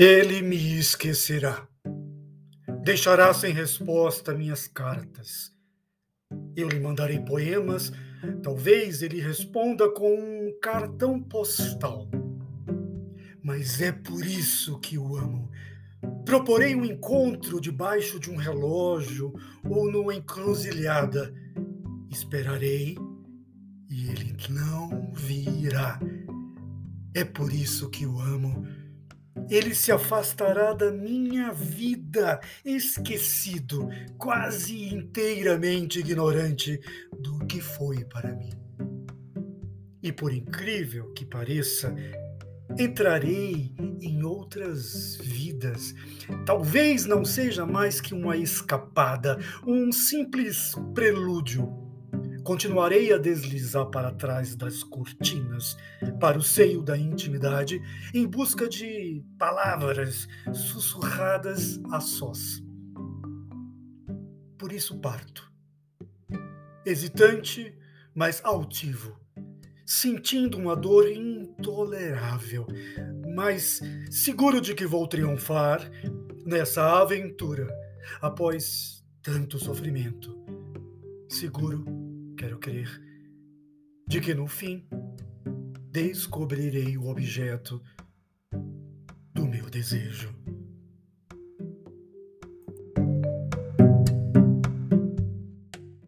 Ele me esquecerá. Deixará sem resposta minhas cartas. Eu lhe mandarei poemas, talvez ele responda com um cartão postal. Mas é por isso que o amo. Proporei um encontro debaixo de um relógio ou numa encruzilhada. Esperarei e ele não virá. É por isso que o amo ele se afastará da minha vida, esquecido, quase inteiramente ignorante do que foi para mim. E por incrível que pareça, entrarei em outras vidas. Talvez não seja mais que uma escapada, um simples prelúdio continuarei a deslizar para trás das cortinas, para o seio da intimidade, em busca de palavras sussurradas a sós. Por isso parto, hesitante, mas altivo, sentindo uma dor intolerável, mas seguro de que vou triunfar nessa aventura após tanto sofrimento. Seguro quero crer, de que no fim descobrirei o objeto do meu desejo.